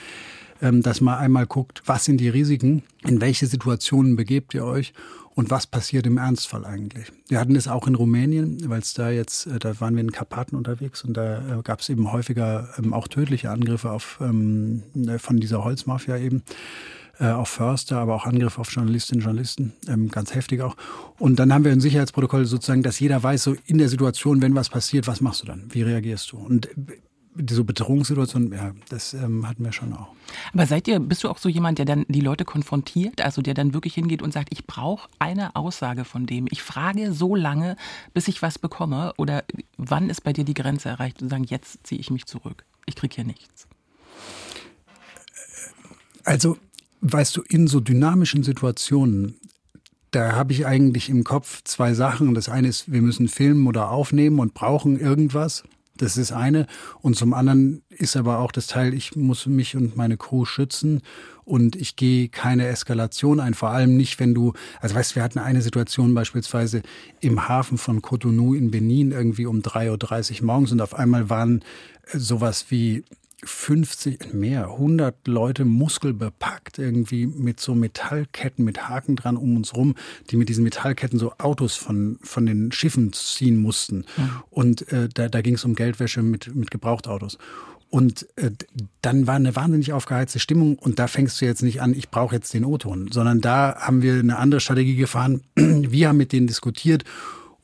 Ähm, dass man einmal guckt, was sind die Risiken, in welche Situationen begebt ihr euch und was passiert im Ernstfall eigentlich. Wir hatten es auch in Rumänien, weil es da jetzt, äh, da waren wir in Karpaten unterwegs und da äh, gab es eben häufiger ähm, auch tödliche Angriffe auf, ähm, äh, von dieser Holzmafia eben auf Förster, aber auch Angriffe auf Journalistinnen und Journalisten, ganz heftig auch. Und dann haben wir ein Sicherheitsprotokoll sozusagen, dass jeder weiß, so in der Situation, wenn was passiert, was machst du dann? Wie reagierst du? Und so Bedrohungssituation, ja, das ähm, hatten wir schon auch. Aber seid ihr, bist du auch so jemand, der dann die Leute konfrontiert, also der dann wirklich hingeht und sagt, ich brauche eine Aussage von dem. Ich frage so lange, bis ich was bekomme? Oder wann ist bei dir die Grenze erreicht, zu sagen, jetzt ziehe ich mich zurück? Ich kriege hier nichts. Also, weißt du, in so dynamischen Situationen, da habe ich eigentlich im Kopf zwei Sachen. Das eine ist, wir müssen filmen oder aufnehmen und brauchen irgendwas. Das ist eine. Und zum anderen ist aber auch das Teil, ich muss mich und meine Crew schützen und ich gehe keine Eskalation ein. Vor allem nicht, wenn du, also weißt, wir hatten eine Situation beispielsweise im Hafen von Cotonou in Benin irgendwie um 3.30 Uhr morgens und auf einmal waren sowas wie 50, mehr, 100 Leute muskelbepackt, irgendwie mit so Metallketten, mit Haken dran um uns rum, die mit diesen Metallketten so Autos von, von den Schiffen ziehen mussten. Mhm. Und äh, da, da ging es um Geldwäsche mit, mit Gebrauchtautos. Und äh, dann war eine wahnsinnig aufgeheizte Stimmung und da fängst du jetzt nicht an, ich brauche jetzt den O-Ton, sondern da haben wir eine andere Strategie gefahren. Wir haben mit denen diskutiert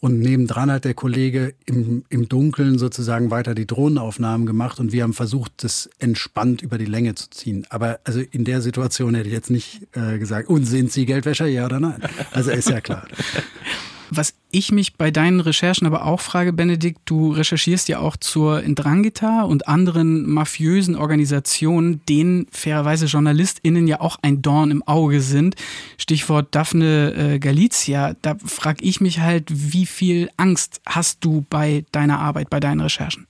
und nebendran hat der Kollege im, im Dunkeln sozusagen weiter die Drohnenaufnahmen gemacht und wir haben versucht, das entspannt über die Länge zu ziehen. Aber also in der Situation hätte ich jetzt nicht äh, gesagt, und sind Sie Geldwäscher, ja oder nein? Also ist ja klar. Was ich mich bei deinen Recherchen aber auch frage, Benedikt, du recherchierst ja auch zur Indrangheta und anderen mafiösen Organisationen, denen fairerweise JournalistInnen ja auch ein Dorn im Auge sind. Stichwort Daphne äh, Galizia. Da frage ich mich halt, wie viel Angst hast du bei deiner Arbeit, bei deinen Recherchen?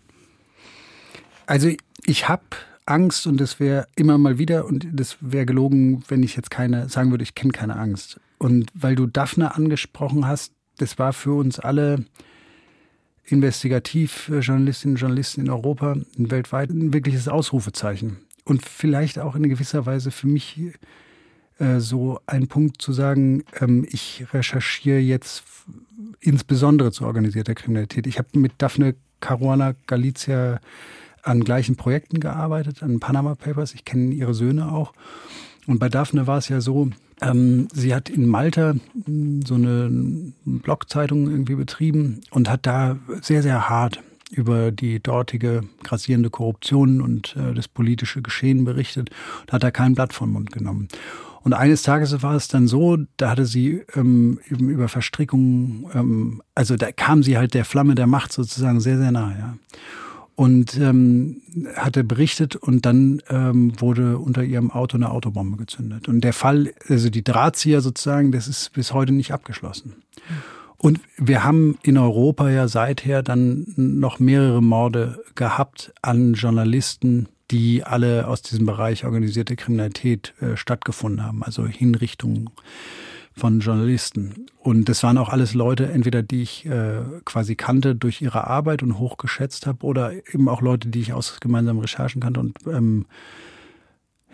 Also ich habe Angst und das wäre immer mal wieder und das wäre gelogen, wenn ich jetzt keine sagen würde, ich kenne keine Angst. Und weil du Daphne angesprochen hast, das war für uns alle Investigativjournalistinnen und Journalisten in Europa und weltweit ein wirkliches Ausrufezeichen. Und vielleicht auch in gewisser Weise für mich äh, so ein Punkt zu sagen, ähm, ich recherchiere jetzt insbesondere zu organisierter Kriminalität. Ich habe mit Daphne Caruana Galizia an gleichen Projekten gearbeitet, an Panama Papers. Ich kenne ihre Söhne auch. Und bei Daphne war es ja so, sie hat in Malta hm, so eine Blogzeitung irgendwie betrieben und hat da sehr, sehr hart über die dortige grassierende Korruption und äh, das politische Geschehen berichtet und hat da kein Blatt vom Mund genommen. Und eines Tages war es dann so, da hatte sie ähm, über Verstrickungen, ähm, also da kam sie halt der Flamme der Macht sozusagen sehr, sehr nahe. Ja und ähm, hatte berichtet und dann ähm, wurde unter ihrem Auto eine Autobombe gezündet. Und der Fall, also die Drahtzieher sozusagen, das ist bis heute nicht abgeschlossen. Und wir haben in Europa ja seither dann noch mehrere Morde gehabt an Journalisten, die alle aus diesem Bereich organisierte Kriminalität äh, stattgefunden haben, also Hinrichtungen von Journalisten. Und das waren auch alles Leute, entweder die ich äh, quasi kannte durch ihre Arbeit und hochgeschätzt habe, oder eben auch Leute, die ich aus gemeinsamen Recherchen kannte. Und ähm,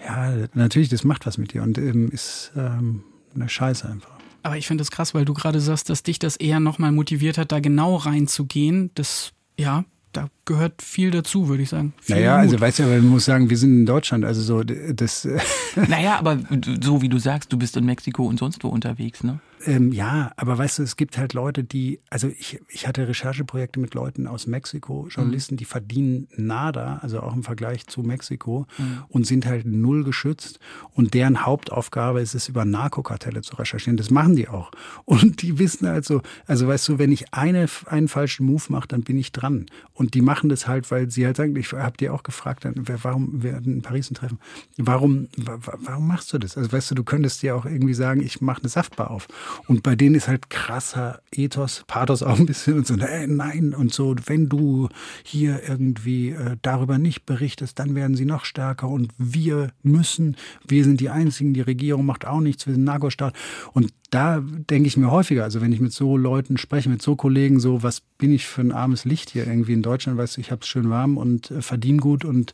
ja, natürlich, das macht was mit dir und ähm, ist ähm, eine Scheiße einfach. Aber ich finde das krass, weil du gerade sagst, dass dich das eher nochmal motiviert hat, da genau reinzugehen. Das, ja, da gehört viel dazu, würde ich sagen. Viel naja, Mut. also weißt du, man muss sagen, wir sind in Deutschland, also so das. naja, aber so wie du sagst, du bist in Mexiko und sonst wo unterwegs, ne? Ähm, ja, aber weißt du, es gibt halt Leute, die, also ich, ich hatte Rechercheprojekte mit Leuten aus Mexiko, Journalisten, mhm. die verdienen nada, also auch im Vergleich zu Mexiko mhm. und sind halt null geschützt und deren Hauptaufgabe ist es, über Narkokartelle zu recherchieren. Das machen die auch. Und die wissen also, also weißt du, wenn ich eine, einen falschen Move mache, dann bin ich dran. Und die machen das halt, weil sie halt sagen, ich habe dir auch gefragt, warum wir in Paris ein Treffen, warum, warum machst du das? Also weißt du, du könntest dir auch irgendwie sagen, ich mache eine Saftbar auf. Und bei denen ist halt krasser Ethos, Pathos auch ein bisschen und so, äh, nein, und so, wenn du hier irgendwie äh, darüber nicht berichtest, dann werden sie noch stärker und wir müssen, wir sind die Einzigen, die Regierung macht auch nichts, wir sind Nagostaat. Und da denke ich mir häufiger, also wenn ich mit so Leuten spreche, mit so Kollegen, so, was bin ich für ein armes Licht hier irgendwie in Deutschland, weißt du, ich habe es schön warm und äh, verdiene gut und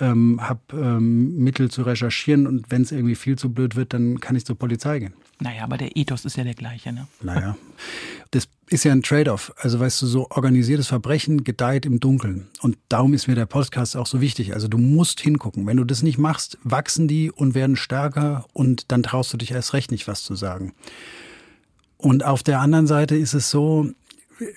ähm, habe ähm, Mittel zu recherchieren und wenn es irgendwie viel zu blöd wird, dann kann ich zur Polizei gehen. Naja, aber der Ethos ist ja der gleiche, ne? Naja. Das ist ja ein Trade-off. Also weißt du, so organisiertes Verbrechen gedeiht im Dunkeln. Und darum ist mir der Podcast auch so wichtig. Also du musst hingucken. Wenn du das nicht machst, wachsen die und werden stärker und dann traust du dich erst recht nicht, was zu sagen. Und auf der anderen Seite ist es so,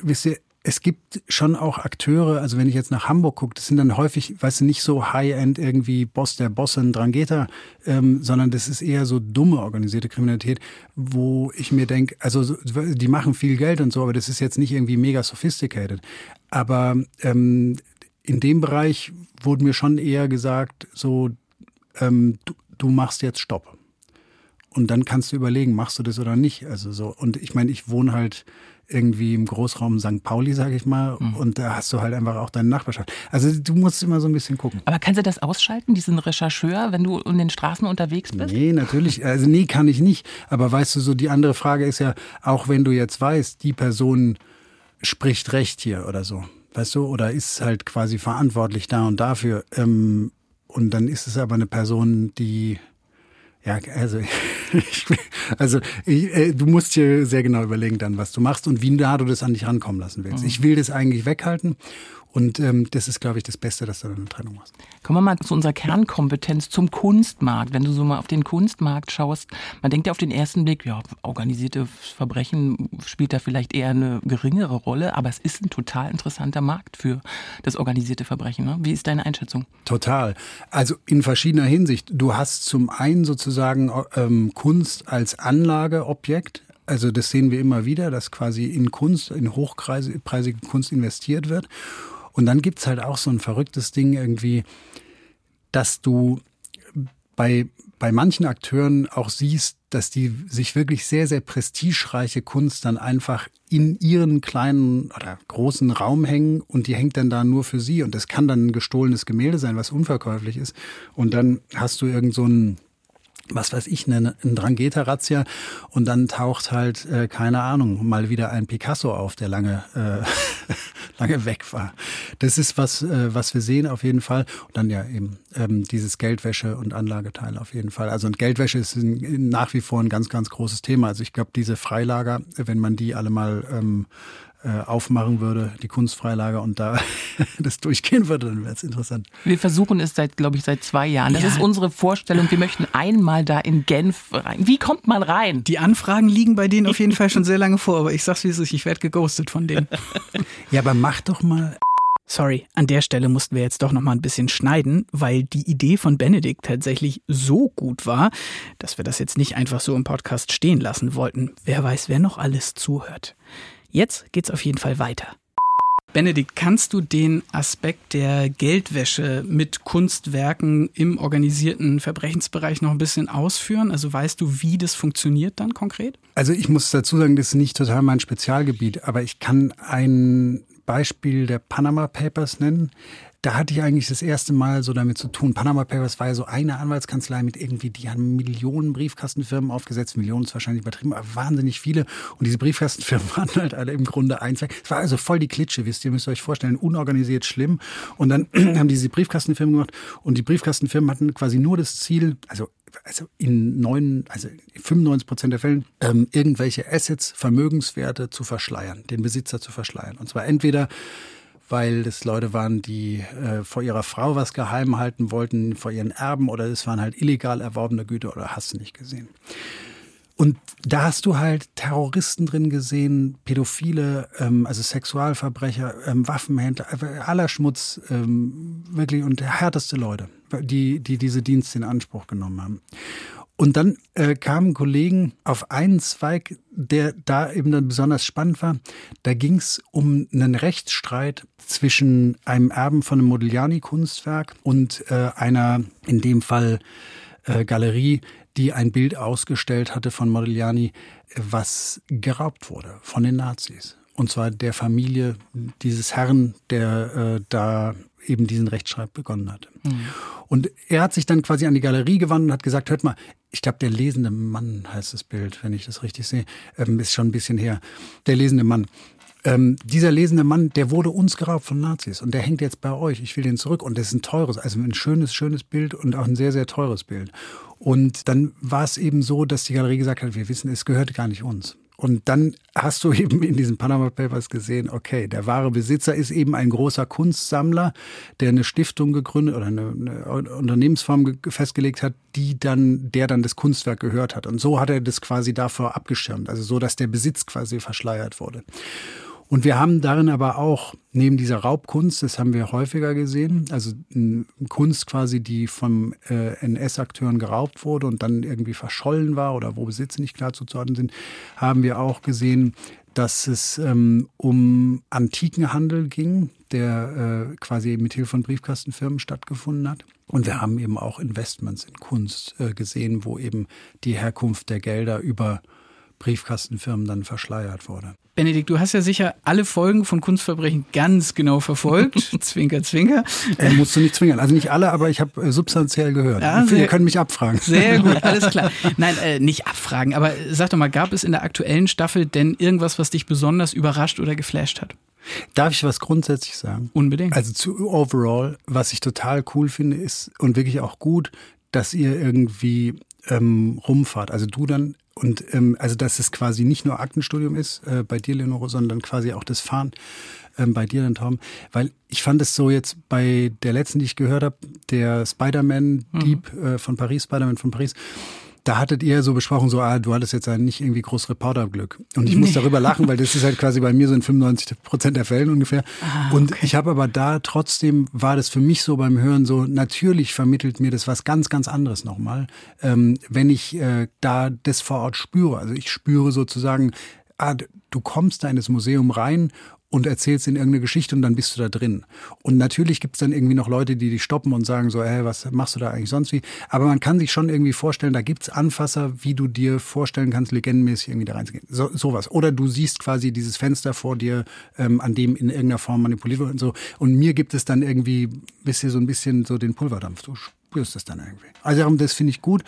wisst ihr, es gibt schon auch Akteure, also wenn ich jetzt nach Hamburg gucke, das sind dann häufig, weißt du, nicht so High-End irgendwie Boss der Bossin Drangheta, ähm, sondern das ist eher so dumme organisierte Kriminalität, wo ich mir denke, also die machen viel Geld und so, aber das ist jetzt nicht irgendwie mega sophisticated. Aber ähm, in dem Bereich wurde mir schon eher gesagt, so, ähm, du, du machst jetzt Stopp. Und dann kannst du überlegen, machst du das oder nicht. Also so, und ich meine, ich wohne halt irgendwie im Großraum St. Pauli, sage ich mal, mhm. und da hast du halt einfach auch deine Nachbarschaft. Also du musst immer so ein bisschen gucken. Aber kannst du das ausschalten, diesen Rechercheur, wenn du in den Straßen unterwegs bist? Nee, natürlich. Also nee, kann ich nicht. Aber weißt du, so die andere Frage ist ja, auch wenn du jetzt weißt, die Person spricht Recht hier oder so, weißt du, oder ist halt quasi verantwortlich da und dafür. Ähm, und dann ist es aber eine Person, die ja, also, ich, also ich, äh, du musst dir sehr genau überlegen dann, was du machst und wie nah du das an dich rankommen lassen willst. Mhm. Ich will das eigentlich weghalten und ähm, das ist, glaube ich, das Beste, dass du eine Trennung machst. Kommen wir mal zu unserer Kernkompetenz, zum Kunstmarkt. Wenn du so mal auf den Kunstmarkt schaust, man denkt ja auf den ersten Blick, ja, organisierte Verbrechen spielt da vielleicht eher eine geringere Rolle, aber es ist ein total interessanter Markt für das organisierte Verbrechen. Ne? Wie ist deine Einschätzung? Total. Also in verschiedener Hinsicht. Du hast zum einen sozusagen ähm, Kunst als Anlageobjekt, also das sehen wir immer wieder, dass quasi in Kunst, in hochpreisige Kunst investiert wird. Und dann gibt's halt auch so ein verrücktes Ding irgendwie, dass du bei, bei manchen Akteuren auch siehst, dass die sich wirklich sehr, sehr prestigereiche Kunst dann einfach in ihren kleinen oder großen Raum hängen und die hängt dann da nur für sie. Und das kann dann ein gestohlenes Gemälde sein, was unverkäuflich ist. Und dann hast du irgend so ein was weiß ich, eine, ein Drangheta-Razzia und dann taucht halt, äh, keine Ahnung, mal wieder ein Picasso auf, der lange, äh, lange weg war. Das ist was, äh, was wir sehen auf jeden Fall. Und dann ja eben ähm, dieses Geldwäsche- und Anlageteil auf jeden Fall. Also und Geldwäsche ist ein, nach wie vor ein ganz, ganz großes Thema. Also ich glaube, diese Freilager, wenn man die alle mal ähm, äh, aufmachen würde, die Kunstfreilager und da das durchgehen würde, dann wäre es interessant. Wir versuchen es seit, glaube ich, seit zwei Jahren. Das ja. ist unsere Vorstellung. Wir möchten einmal da in Genf rein. Wie kommt man rein? Die Anfragen liegen bei denen auf jeden Fall schon sehr lange vor, aber ich sag's wie es ist, ich werde geghostet von denen. ja, aber mach doch mal Sorry, an der Stelle mussten wir jetzt doch noch mal ein bisschen schneiden, weil die Idee von Benedikt tatsächlich so gut war, dass wir das jetzt nicht einfach so im Podcast stehen lassen wollten. Wer weiß, wer noch alles zuhört. Jetzt geht's auf jeden Fall weiter. Benedikt, kannst du den Aspekt der Geldwäsche mit Kunstwerken im organisierten Verbrechensbereich noch ein bisschen ausführen? Also weißt du, wie das funktioniert dann konkret? Also ich muss dazu sagen, das ist nicht total mein Spezialgebiet, aber ich kann ein Beispiel der Panama Papers nennen da hatte ich eigentlich das erste Mal so damit zu tun. Panama Papers war ja so eine Anwaltskanzlei mit irgendwie, die haben Millionen Briefkastenfirmen aufgesetzt. Millionen ist wahrscheinlich übertrieben, aber wahnsinnig viele. Und diese Briefkastenfirmen waren halt alle im Grunde eins. Es war also voll die Klitsche, wisst ihr, müsst ihr euch vorstellen. Unorganisiert, schlimm. Und dann haben diese Briefkastenfirmen gemacht. Und die Briefkastenfirmen hatten quasi nur das Ziel, also also in neun, also 95 Prozent der Fällen, ähm, irgendwelche Assets, Vermögenswerte zu verschleiern, den Besitzer zu verschleiern. Und zwar entweder weil das Leute waren, die äh, vor ihrer Frau was geheim halten wollten, vor ihren Erben oder es waren halt illegal erworbene Güter oder hast du nicht gesehen. Und da hast du halt Terroristen drin gesehen, Pädophile, ähm, also Sexualverbrecher, ähm, Waffenhändler, äh, aller Schmutz, ähm, wirklich und härteste Leute, die, die diese Dienste in Anspruch genommen haben. Und dann äh, kamen Kollegen auf einen Zweig, der da eben dann besonders spannend war. Da ging es um einen Rechtsstreit zwischen einem Erben von einem Modigliani-Kunstwerk und äh, einer, in dem Fall äh, Galerie, die ein Bild ausgestellt hatte von Modigliani, was geraubt wurde von den Nazis. Und zwar der Familie dieses Herrn, der äh, da eben diesen Rechtsstreit begonnen hat. Mhm. Und er hat sich dann quasi an die Galerie gewandt und hat gesagt, hört mal, ich glaube, der lesende Mann heißt das Bild, wenn ich das richtig sehe, ähm, ist schon ein bisschen her. Der lesende Mann. Ähm, dieser lesende Mann, der wurde uns geraubt von Nazis und der hängt jetzt bei euch. Ich will den zurück. Und das ist ein teures, also ein schönes, schönes Bild und auch ein sehr, sehr teures Bild. Und dann war es eben so, dass die Galerie gesagt hat, wir wissen, es gehört gar nicht uns. Und dann hast du eben in diesen Panama Papers gesehen, okay, der wahre Besitzer ist eben ein großer Kunstsammler, der eine Stiftung gegründet oder eine, eine Unternehmensform festgelegt hat, die dann, der dann das Kunstwerk gehört hat. Und so hat er das quasi davor abgeschirmt, also so, dass der Besitz quasi verschleiert wurde. Und wir haben darin aber auch, neben dieser Raubkunst, das haben wir häufiger gesehen, also Kunst quasi, die vom äh, NS-Akteuren geraubt wurde und dann irgendwie verschollen war oder wo Besitze nicht klar zuzuordnen sind, haben wir auch gesehen, dass es ähm, um Antikenhandel ging, der äh, quasi mit Hilfe von Briefkastenfirmen stattgefunden hat. Und wir haben eben auch Investments in Kunst äh, gesehen, wo eben die Herkunft der Gelder über Briefkastenfirmen dann verschleiert wurde. Benedikt, du hast ja sicher alle Folgen von Kunstverbrechen ganz genau verfolgt. zwinker, zwinker. Äh, musst du nicht zwingern. Also nicht alle, aber ich habe äh, substanziell gehört. Ja, sehr, Ihr könnt mich abfragen. Sehr gut, alles klar. Nein, äh, nicht abfragen, aber sag doch mal, gab es in der aktuellen Staffel denn irgendwas, was dich besonders überrascht oder geflasht hat? Darf ich was grundsätzlich sagen? Unbedingt. Also zu overall, was ich total cool finde, ist und wirklich auch gut, dass ihr irgendwie ähm, rumfahrt. Also du dann und ähm, also dass es quasi nicht nur Aktenstudium ist äh, bei dir, Leonore, sondern quasi auch das Fahren ähm, bei dir dann, Tom. Weil ich fand es so jetzt bei der letzten, die ich gehört habe, der Spider-Man-Dieb mhm. äh, von Paris, Spider-Man von Paris, da hattet ihr so besprochen, so, ah, du hattest jetzt halt nicht irgendwie groß Reporterglück. Und ich nee. muss darüber lachen, weil das ist halt quasi bei mir so in 95 Prozent der Fällen ungefähr. Ah, und okay. ich habe aber da trotzdem, war das für mich so beim Hören so, natürlich vermittelt mir das was ganz, ganz anderes nochmal, ähm, wenn ich äh, da das vor Ort spüre. Also ich spüre sozusagen, ah, du kommst da in das Museum rein und erzählst in irgendeine Geschichte und dann bist du da drin. Und natürlich gibt es dann irgendwie noch Leute, die dich stoppen und sagen so, hey, was machst du da eigentlich sonst wie? Aber man kann sich schon irgendwie vorstellen, da gibt's Anfasser, wie du dir vorstellen kannst, legendenmäßig irgendwie da reinzugehen. So, sowas. Oder du siehst quasi dieses Fenster vor dir, ähm, an dem in irgendeiner Form manipuliert wird und so. Und mir gibt es dann irgendwie bisher so ein bisschen so den Pulverdampf. Du spürst das dann irgendwie. Also das finde ich gut.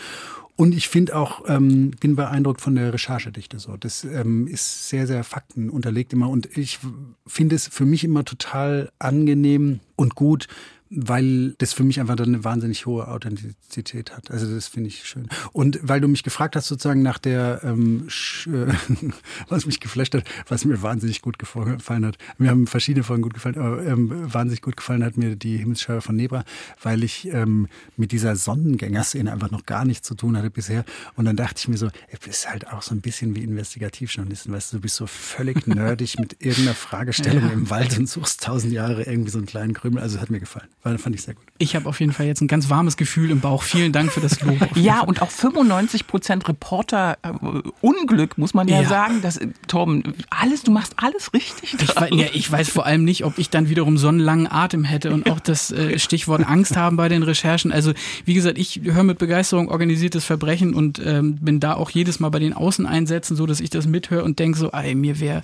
Und ich finde auch, ähm, bin beeindruckt von der Recherchedichte so. Das ähm, ist sehr, sehr faktenunterlegt immer. Und ich finde es für mich immer total angenehm und gut, weil das für mich einfach dann eine wahnsinnig hohe Authentizität hat. Also das finde ich schön. Und weil du mich gefragt hast sozusagen nach der, ähm, äh, was mich geflasht hat, was mir wahnsinnig gut gefallen hat. Mir haben verschiedene Folgen gut gefallen, aber ähm, wahnsinnig gut gefallen hat mir die Himmelsscheibe von Nebra, weil ich ähm, mit dieser Sonnengängerszene einfach noch gar nichts zu tun hatte bisher. Und dann dachte ich mir so, ey, bist halt auch so ein bisschen wie Investigativjournalisten, weißt du, du bist so völlig nerdig mit irgendeiner Fragestellung ja. im Wald und suchst tausend Jahre irgendwie so einen kleinen Krümel. Also hat mir gefallen. Weil fand ich sehr gut. Ich habe auf jeden Fall jetzt ein ganz warmes Gefühl im Bauch. Vielen Dank für das Lob. Ja, und auch 95 Prozent Reporter-Unglück, äh, muss man ja, ja, sagen. Das, Torben, alles, du machst alles richtig. Ich weiß, ja, ich weiß vor allem nicht, ob ich dann wiederum so einen langen Atem hätte und auch das äh, Stichwort Angst haben bei den Recherchen. Also, wie gesagt, ich höre mit Begeisterung organisiertes Verbrechen und ähm, bin da auch jedes Mal bei den Außeneinsätzen so, dass ich das mithöre und denke so, ey, mir wäre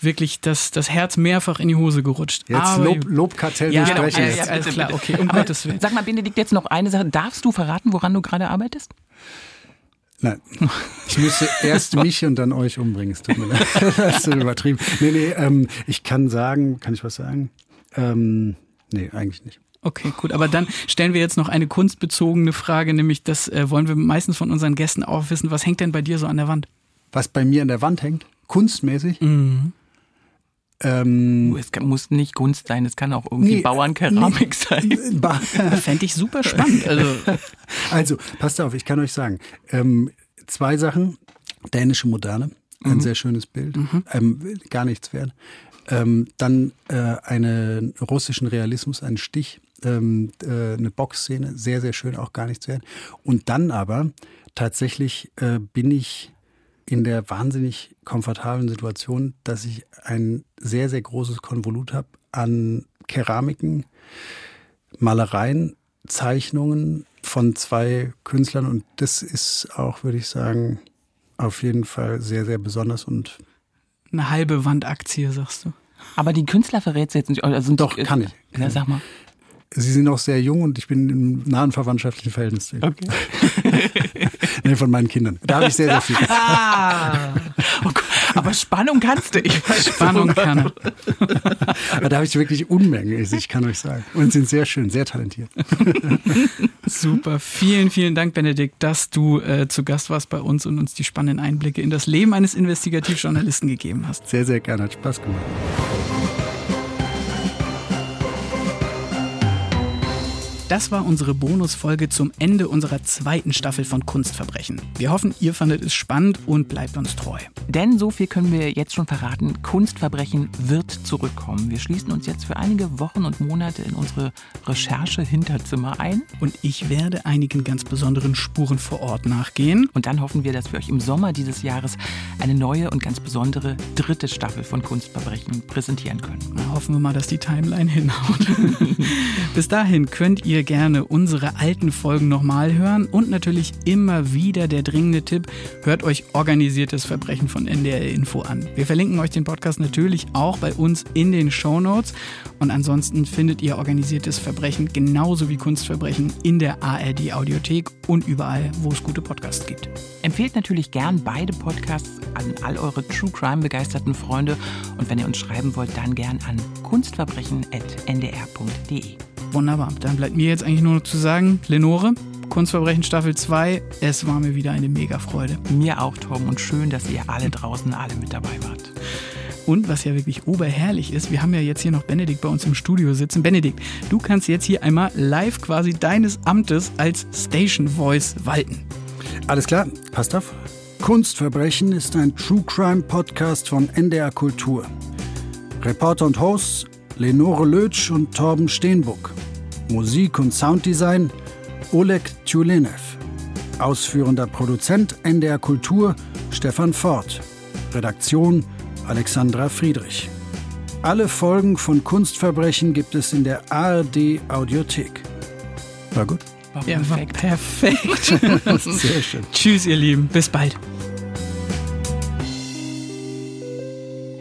wirklich das, das Herz mehrfach in die Hose gerutscht. Jetzt Aber, Lob, Lobkartell ja, genau, ja, ja, alles klar, okay, um Gottes Willen. Sag mal, Benedikt, jetzt noch eine Sache. Darfst du verraten, woran du gerade arbeitest? Nein. Ich müsste erst mich und dann euch umbringen. Es tut mir leid. Das ist übertrieben. Nee, nee, ähm, ich kann sagen, kann ich was sagen? Ähm, nee, eigentlich nicht. Okay, gut. Aber dann stellen wir jetzt noch eine kunstbezogene Frage, nämlich das äh, wollen wir meistens von unseren Gästen auch wissen. Was hängt denn bei dir so an der Wand? Was bei mir an der Wand hängt? Kunstmäßig? Mhm. Ähm, es kann, muss nicht Kunst sein, es kann auch irgendwie nee, Bauernkeramik nee, sein. Fände ich super spannend. Also. also, passt auf, ich kann euch sagen, ähm, zwei Sachen. Dänische Moderne, ein mhm. sehr schönes Bild, mhm. ähm, gar nichts wert. Ähm, dann äh, einen russischen Realismus, einen Stich, ähm, äh, eine Boxszene, sehr, sehr schön, auch gar nichts wert. Und dann aber tatsächlich äh, bin ich in der wahnsinnig komfortablen Situation, dass ich ein sehr, sehr großes Konvolut habe an Keramiken, Malereien, Zeichnungen von zwei Künstlern und das ist auch, würde ich sagen, auf jeden Fall sehr, sehr besonders und eine halbe Wandaktie, sagst du. Aber die Künstler verrät jetzt nicht. Also Doch, kann ich. Ja, sag mal. Sie sind noch sehr jung und ich bin im nahen verwandtschaftlichen Verhältnis. Okay. nee, von meinen Kindern. Da habe ich sehr, sehr viel. Ah. Oh aber Spannung kannst du. Ich Spannung kann er. da habe ich wirklich Unmengen, ich kann euch sagen. Und sind sehr schön, sehr talentiert. Super. Vielen, vielen Dank, Benedikt, dass du äh, zu Gast warst bei uns und uns die spannenden Einblicke in das Leben eines Investigativjournalisten gegeben hast. Sehr, sehr gerne. Hat Spaß gemacht. Das war unsere Bonusfolge zum Ende unserer zweiten Staffel von Kunstverbrechen. Wir hoffen, ihr fandet es spannend und bleibt uns treu. Denn so viel können wir jetzt schon verraten, Kunstverbrechen wird zurückkommen. Wir schließen uns jetzt für einige Wochen und Monate in unsere Recherche-Hinterzimmer ein. Und ich werde einigen ganz besonderen Spuren vor Ort nachgehen. Und dann hoffen wir, dass wir euch im Sommer dieses Jahres eine neue und ganz besondere dritte Staffel von Kunstverbrechen präsentieren können. Na, hoffen wir mal, dass die Timeline hinhaut. Bis dahin könnt ihr ihr gerne unsere alten Folgen nochmal hören und natürlich immer wieder der dringende Tipp, hört euch organisiertes Verbrechen von NDR Info an. Wir verlinken euch den Podcast natürlich auch bei uns in den Show Notes und ansonsten findet ihr organisiertes Verbrechen genauso wie Kunstverbrechen in der ARD Audiothek und überall, wo es gute Podcasts gibt. Empfehlt natürlich gern beide Podcasts an all eure True Crime begeisterten Freunde und wenn ihr uns schreiben wollt, dann gern an kunstverbrechen.ndr.de. Wunderbar. Dann bleibt mir jetzt eigentlich nur noch zu sagen, Lenore, Kunstverbrechen Staffel 2, es war mir wieder eine mega Freude. Mir auch, Tom, und schön, dass ihr alle draußen alle mit dabei wart. Und was ja wirklich oberherrlich ist, wir haben ja jetzt hier noch Benedikt bei uns im Studio sitzen. Benedikt, du kannst jetzt hier einmal live quasi deines Amtes als Station Voice walten. Alles klar, passt auf. Kunstverbrechen ist ein True Crime Podcast von NDR Kultur. Reporter und Hosts Lenore Lötsch und Torben Steenbuck. Musik und Sounddesign Oleg Tjulenev. Ausführender Produzent NDR Kultur Stefan Ford. Redaktion Alexandra Friedrich. Alle Folgen von Kunstverbrechen gibt es in der ARD Audiothek. War gut? War perfekt. War perfekt. Sehr schön. Tschüss, ihr Lieben. Bis bald.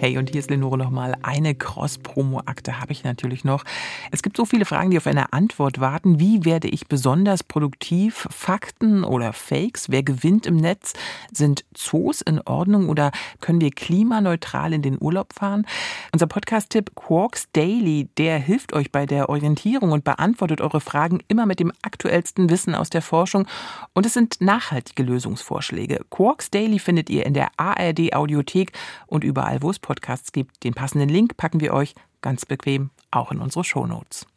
Hey, und hier ist Lenore nochmal. Eine Cross-Promo-Akte habe ich natürlich noch. Es gibt so viele Fragen, die auf eine Antwort warten. Wie werde ich besonders produktiv? Fakten oder Fakes? Wer gewinnt im Netz? Sind Zoos in Ordnung oder können wir klimaneutral in den Urlaub fahren? Unser Podcast-Tipp Quarks Daily, der hilft euch bei der Orientierung und beantwortet eure Fragen immer mit dem aktuellsten Wissen aus der Forschung. Und es sind nachhaltige Lösungsvorschläge. Quarks Daily findet ihr in der ARD Audiothek und überall, wo es Podcasts gibt. Den passenden Link packen wir euch ganz bequem auch in unsere Shownotes.